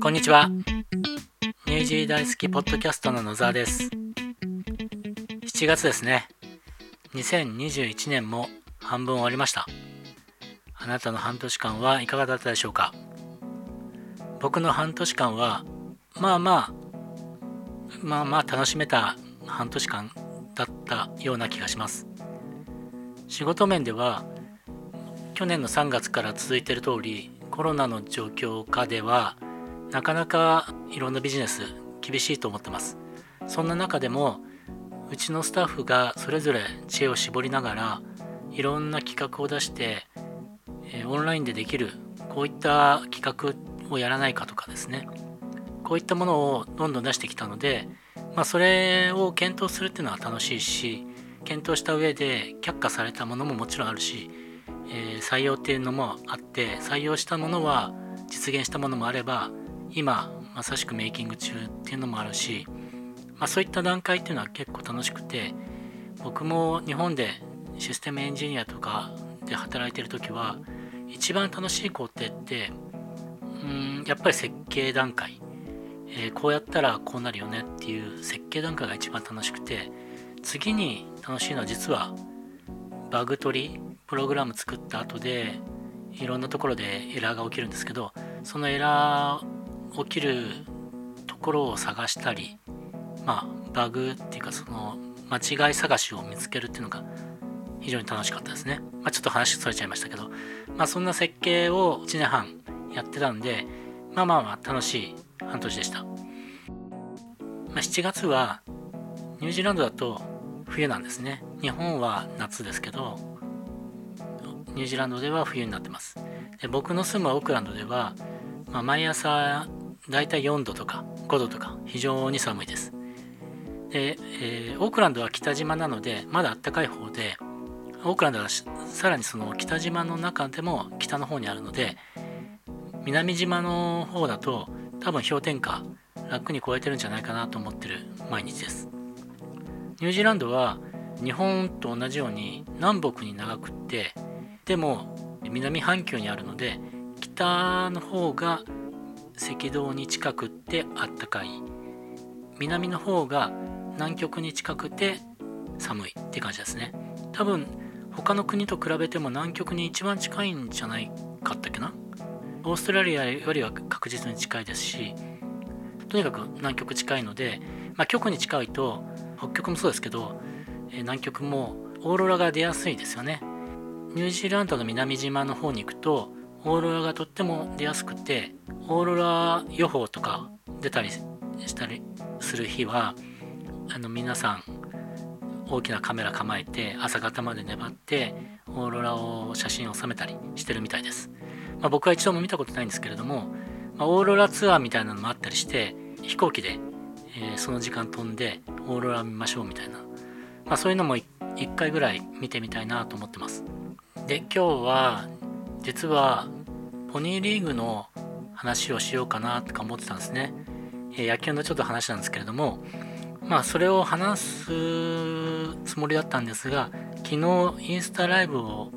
こんにちは。ニュージー大好きポッドキャストの野沢です。7月ですね。2021年も半分終わりました。あなたの半年間はいかがだったでしょうか？僕の半年間は、まあまあ、まあまあ楽しめた半年間だったような気がします。仕事面では、去年の3月から続いている通り、コロナの状況下では、なかなかいろんなビジネス厳しいと思ってます。そんな中でもうちのスタッフがそれぞれ知恵を絞りながらいろんな企画を出して、オンラインでできるこういった企画をやらないかとかですね。こういったものをどんどん出してきたので、まあ、それを検討するっていうのは楽しいし検討した上で却下されたものももちろんあるし、えー、採用っていうのもあって採用したものは実現したものもあれば今まさしくメイキング中っていうのもあるし、まあ、そういった段階っていうのは結構楽しくて僕も日本でシステムエンジニアとかで働いてる時は一番楽しい工程ってうんやっぱり設計段階、えー、こうやったらこうなるよねっていう設計段階が一番楽しくて次に楽しいのは実はバグ取りプログラム作った後でいろんなところでエラーが起きるんですけどそのエラー起きるところを探したりまあバグっていうかその間違い探しを見つけるっていうのが非常に楽しかったですね。まあ、ちょっと話それちゃいましたけど、まあ、そんな設計を1年半やってたんで、まあまあまあ楽しい半年でした。まあ、7月はニュージーランドだと冬なんですね。日本は夏ですけど、ニュージーランドでは冬になってます。で僕の住むオークランドでは、まあ、毎朝だいたい4度とか5度とか非常に寒いです。で、えー、オークランドは北島なのでまだ暖かい方でオークランドはさらにその北島の中でも北の方にあるので南島の方だと多分氷点下楽に超えてるんじゃないかなと思ってる毎日です。ニュージーランドは日本と同じように南北に長くってでも南半球にあるので北の方が赤道に近くってあったかい。南の方が南極に近くて寒いって感じですね。多分他の国と比べても南極に一番近いんじゃないかったっけな。オーストラリアよりは確実に近いですしとにかく南極近いので、まあ、極に近いと北極もそうですけど、南極もオーロラが出やすいですよね。ニュージーランドの南島の方に行くとオーロラがとっても出やすくてオーロラ予報とか出たりしたりする日はあの皆さん大きなカメラ構えて朝方まで粘ってオーロラを写真を収めたりしてるみたいです、まあ、僕は一度も見たことないんですけれども、まあ、オーロラツアーみたいなのもあったりして飛行機で、えー、その時間飛んでオーロラ見ましょうみたいな、まあ、そういうのも1回ぐらい見てみたいなと思ってます。で今日は実はポニーリーグの話をしようかなとか思ってたんですね。え野球のちょっと話なんですけれども、まあそれを話すつもりだったんですが、昨日インスタライブを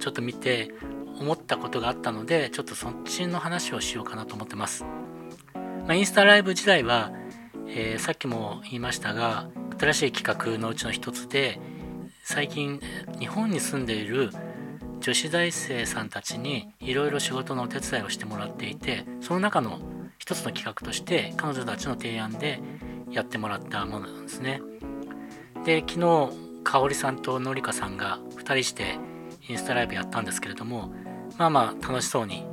ちょっと見て思ったことがあったので、ちょっとそっちの話をしようかなと思ってます。まあ、インスタライブ自体は、えー、さっきも言いましたが、新しい企画のうちの一つで、最近日本に住んでいる女子大生さんたちにいろいろ仕事のお手伝いをしてもらっていてその中の一つの企画として彼女たちの提案でやってもらったものなんですね。で昨日香織さんとのりかさんが2人してインスタライブやったんですけれどもまあまあ楽しそうに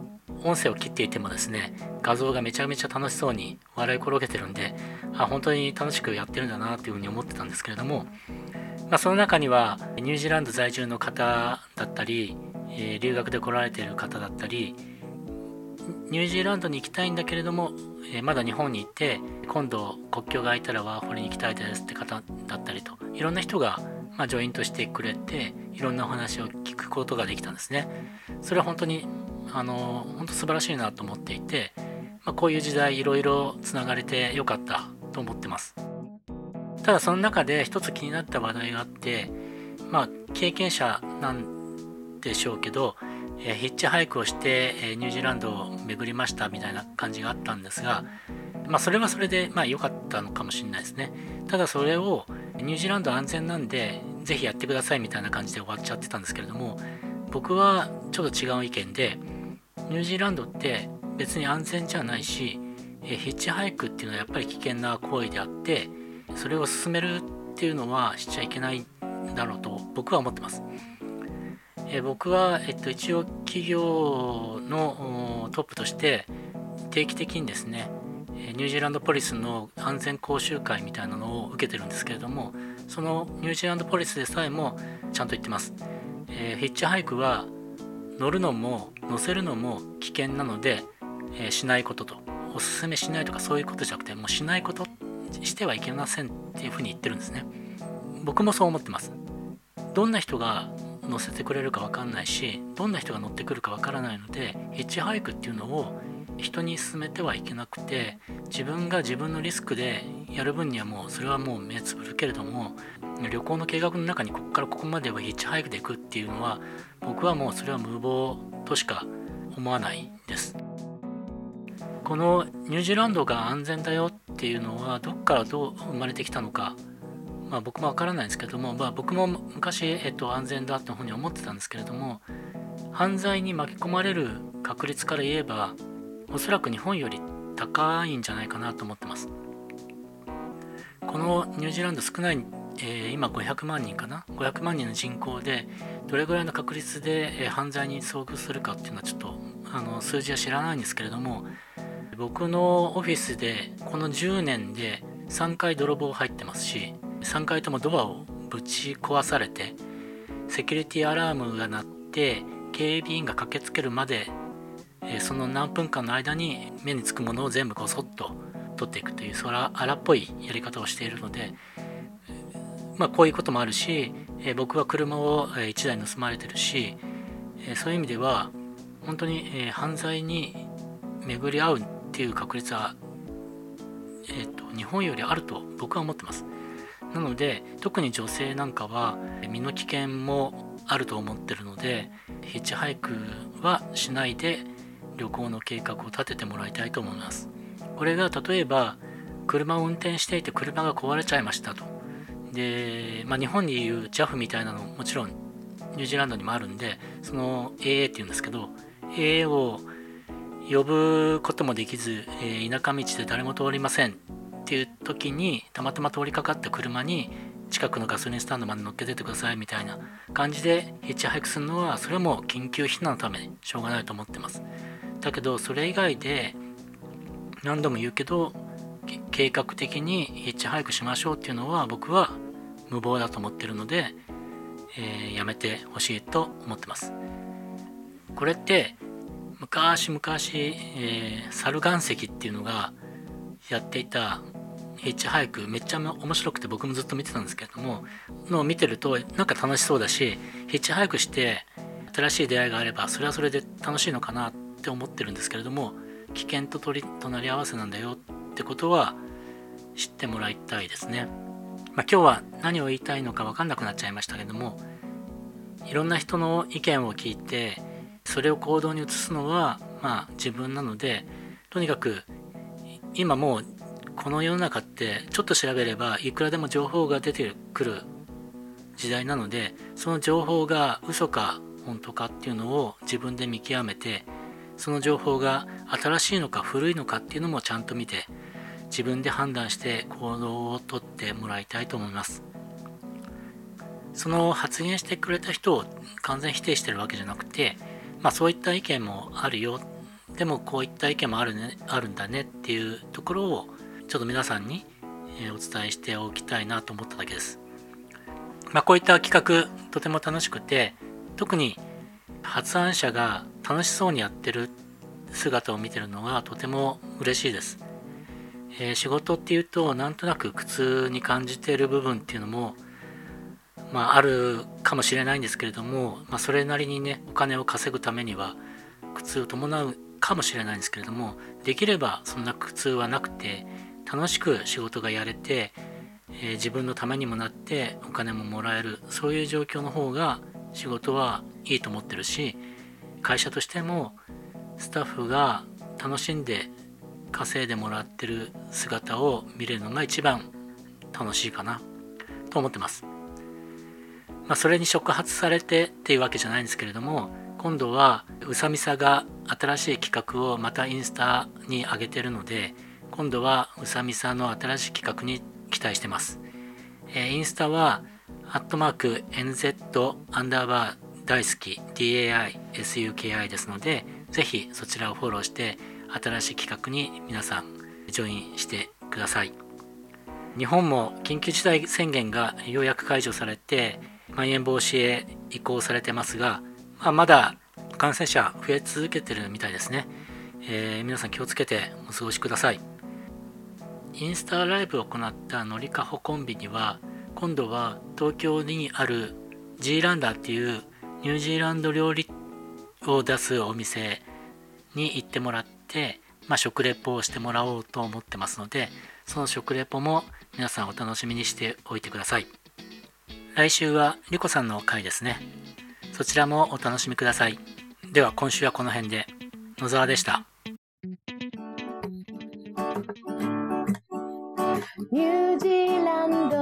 音声を切っていてもですね画像がめちゃめちゃ楽しそうに笑い転げてるんであ本当に楽しくやってるんだなっていうふうに思ってたんですけれどもまあ、その中にはニュージーランド在住の方だったり、えー、留学で来られている方だったりニュージーランドに行きたいんだけれども、えー、まだ日本に行って今度国境が空いたらワーホリに行きたいですって方だったりといろんな人が、まあ、ジョイントしてくれていろんなお話を聞くことができたんですね。それは本当にあの本当素晴らしいなと思っていて、まあ、こういう時代いろいろつながれてよかったと思ってます。ただその中で一つ気になった話題があってまあ経験者なんでしょうけど、えヒッチハイクをして、えニュージーランドを巡りましたみたいな感じがあったんですが、まあ、それはそれでまあ良かったのかもしれないですね。ただそれをニュージーランド安全なんでぜひやってくださいみたいな感じで終わっちゃってたんですけれども僕はちょっと違う意見でニュージーランドって別に安全じゃないしヒッチハイクっていうのはやっぱり危険な行為であってそれを進めるっていうのはしちゃいけないんだろうと僕は思ってます。え僕は、えっと、一応企業のトップとして定期的にですねニュージーランドポリスの安全講習会みたいなのを受けてるんですけれどもそのニュージーランドポリスでさえもちゃんと言ってます、えー、ヒッチハイクは乗るのも乗せるのも危険なので、えー、しないこととおすすめしないとかそういうことじゃなくてもうしないことしてはいけませんっていうふうに言ってるんですね。僕もそう思ってます。どんな人が乗せてくれるか分かんないしどんな人が乗ってくるか分からないのでヒッチハイクっていうのを人に勧めてはいけなくて自分が自分のリスクでやる分にはもうそれはもう目つぶるけれども旅行の計画の中にここからここまではヒッチハイクで行くっていうのは僕はもうそれは無謀としか思わないです。このニュージーランドが安全だよっていうのはどっからどう生まれてきたのか。まあ、僕もわからないんですけども、まあ、僕も昔、えっと、安全だというふうに思ってたんですけれども犯罪に巻き込まれる確率から言えばおそらく日本より高いんじゃないかなと思ってます。このニュージーランド少ない、えー、今500万人かな？500万人の人口でどれぐらいの確率で、え、犯罪に遭遇するかっていうのはちょっとあの数字は知らないんですけれども僕のオフィスでこの10年で3回泥棒入ってますし3回ともドアをぶち壊されてセキュリティアラームが鳴って警備員が駆けつけるまでその何分間の間に目につくものを全部こそっと取っていくというそれは荒っぽいやり方をしているのでまあこういうこともあるし僕は車を1台盗まれてるしそういう意味では本当に犯罪に巡り合うっていう確率は、えーと日本よりあると僕は思ってます。なので特に女性なんかは身の危険もあると思ってるのでヒッチハイクはしないで旅行の計画を立ててもらいたいと思いますこれが例えば車を運転していて車が壊れちゃいましたとで、まあ、日本にいう JAF みたいなのもちろんニュージーランドにもあるんでその AA っていうんですけど AA を呼ぶこともできず、えー、田舎道で誰も通りません。っていう時にたまたま通りかかった車に近くのガソリンスタンドまで乗っけててくださいみたいな感じでヒッチハイクするのはそれはもう緊急避難のためにしょうがないと思ってます。だけどそれ以外で何度も言うけど計画的にヒッチハイクしましょうっていうのは僕は無謀だと思ってるので、えー、やめてほしいと思ってます。これって昔々、えー、猿岩石っていうのがやっていたヒッチハイクめっちゃ面白くて僕もずっと見てたんですけれどものを見てるとなんか楽しそうだしヒッチハイクして新しい出会いがあればそれはそれで楽しいのかなって思ってるんですけれども危険と取り隣り合わせなんだよってことは知ってもらいたいですね。まあ、今日は何を言いたいのか分かんなくなっちゃいましたけどもいろんな人の意見を聞いてそれを行動に移すのはまあ自分なのでとにかく今もうこの世の中ってちょっと調べればいくらでも情報が出てくる時代なのでその情報が嘘か本当かっていうのを自分で見極めてその情報が新しいのか古いのかっていうのもちゃんと見て自分で判断して行動をとってもらいたいと思います。その発言してくれた人を完全否定してるわけじゃなくてまあそういった意見もあるよでもこういった意見もある,、ね、あるんだねっていうところをちょっと皆さんにお伝えしておきたいなと思っただけです。まあ、こういった企画とても楽しくて特に発案者が楽しそうにやってる姿を見てるのがとても嬉しいです。えー、仕事っていうとなんとなく苦痛に感じている部分っていうのもまあ、あるかもしれないんですけれども、まあ、それなりにねお金を稼ぐためには苦痛を伴うかもしれないんですけれどもできればそんな苦痛はなくて楽しく仕事がやれて、えー、自分のためにもなってお金ももらえるそういう状況の方が仕事はいいと思ってるし会社としてもスタッフが楽しんで稼いでもらってる姿を見れるのが一番楽しいかなと思ってます。まあ、それに触発されてっていうわけじゃないんですけれども今度はうさみさが新しい企画をまたインスタに上げてるので今度はうさみさの新しい企画に期待してます、えー、インスタはアットマーク NZ アンダーバー大好き DAISUKI ですのでぜひそちらをフォローして新しい企画に皆さんジョインしてください。日本も緊急事態宣言がようやく解除されてまん延防止へ移行されてますが、まあ、まだ感染者増え続けてるみたいですね、えー、皆さん気をつけてお過ごしください。インスタライブを行ったのりかほコンビには今度は東京にあるジーランダーっていうニュージーランド料理を出すお店に行ってもらって、まあ、食レポをしてもらおうと思ってますのでその食レポも皆さんお楽しみにしておいてください。来週はリコさんの回ですね。そちらもお楽しみください。では今週はこの辺で。野沢でした。ニュージーランド